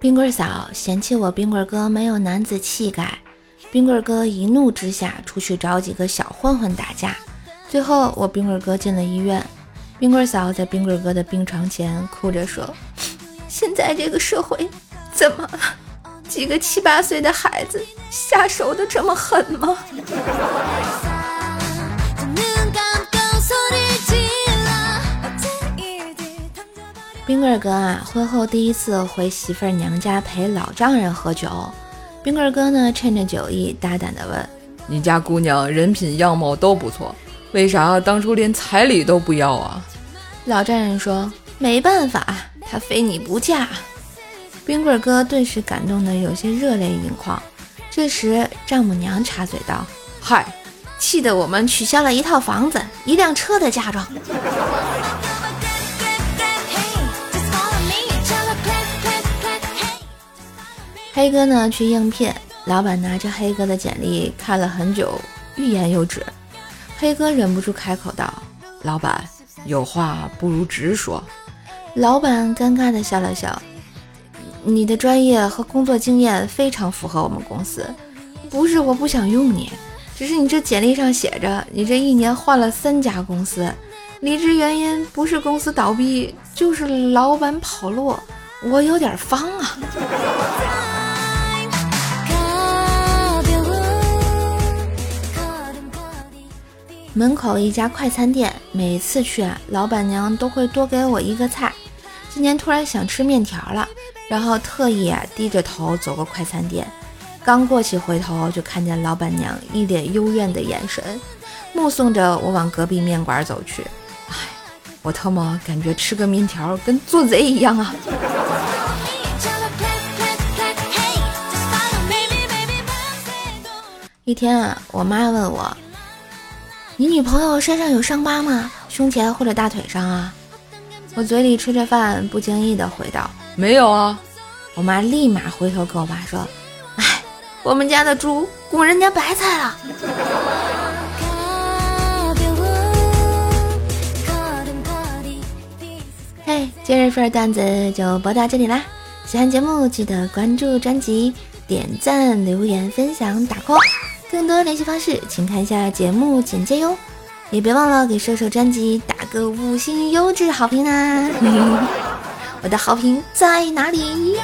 冰棍嫂嫌弃我冰棍哥没有男子气概，冰棍哥一怒之下出去找几个小混混打架，最后我冰棍哥进了医院。冰棍嫂在冰棍哥的病床前哭着说：“现在这个社会怎么？几个七八岁的孩子下手的这么狠吗？”冰棍哥啊，婚后第一次回媳妇儿娘家陪老丈人喝酒。冰棍哥呢，趁着酒意，大胆地问：“你家姑娘人品样貌都不错，为啥当初连彩礼都不要啊？”老丈人说：“没办法，她非你不嫁。”冰棍哥顿时感动得有些热泪盈眶。这时丈母娘插嘴道：“嗨，气得我们取消了一套房子、一辆车的嫁妆。”黑哥呢去应聘，老板拿着黑哥的简历看了很久，欲言又止。黑哥忍不住开口道：“老板，有话不如直说。”老板尴尬的笑了笑：“你的专业和工作经验非常符合我们公司，不是我不想用你，只是你这简历上写着你这一年换了三家公司，离职原因不是公司倒闭，就是老板跑路，我有点方啊。”门口一家快餐店，每次去啊，老板娘都会多给我一个菜。今年突然想吃面条了，然后特意啊低着头走过快餐店，刚过去回头就看见老板娘一脸幽怨的眼神，目送着我往隔壁面馆走去。哎，我特么感觉吃个面条跟做贼一样啊！一天啊，我妈问我。你女朋友身上有伤疤吗？胸前或者大腿上啊？我嘴里吃着饭，不经意的回道：“没有啊。”我妈立马回头跟我爸说：“哎，我们家的猪拱人家白菜了。”嘿，今日份段子就播到这里啦！喜欢节目记得关注专辑、点赞、留言、分享、打 call。更多联系方式，请看一下节目简介哟，也别忘了给射手专辑打个五星优质好评啊！我的好评在哪里？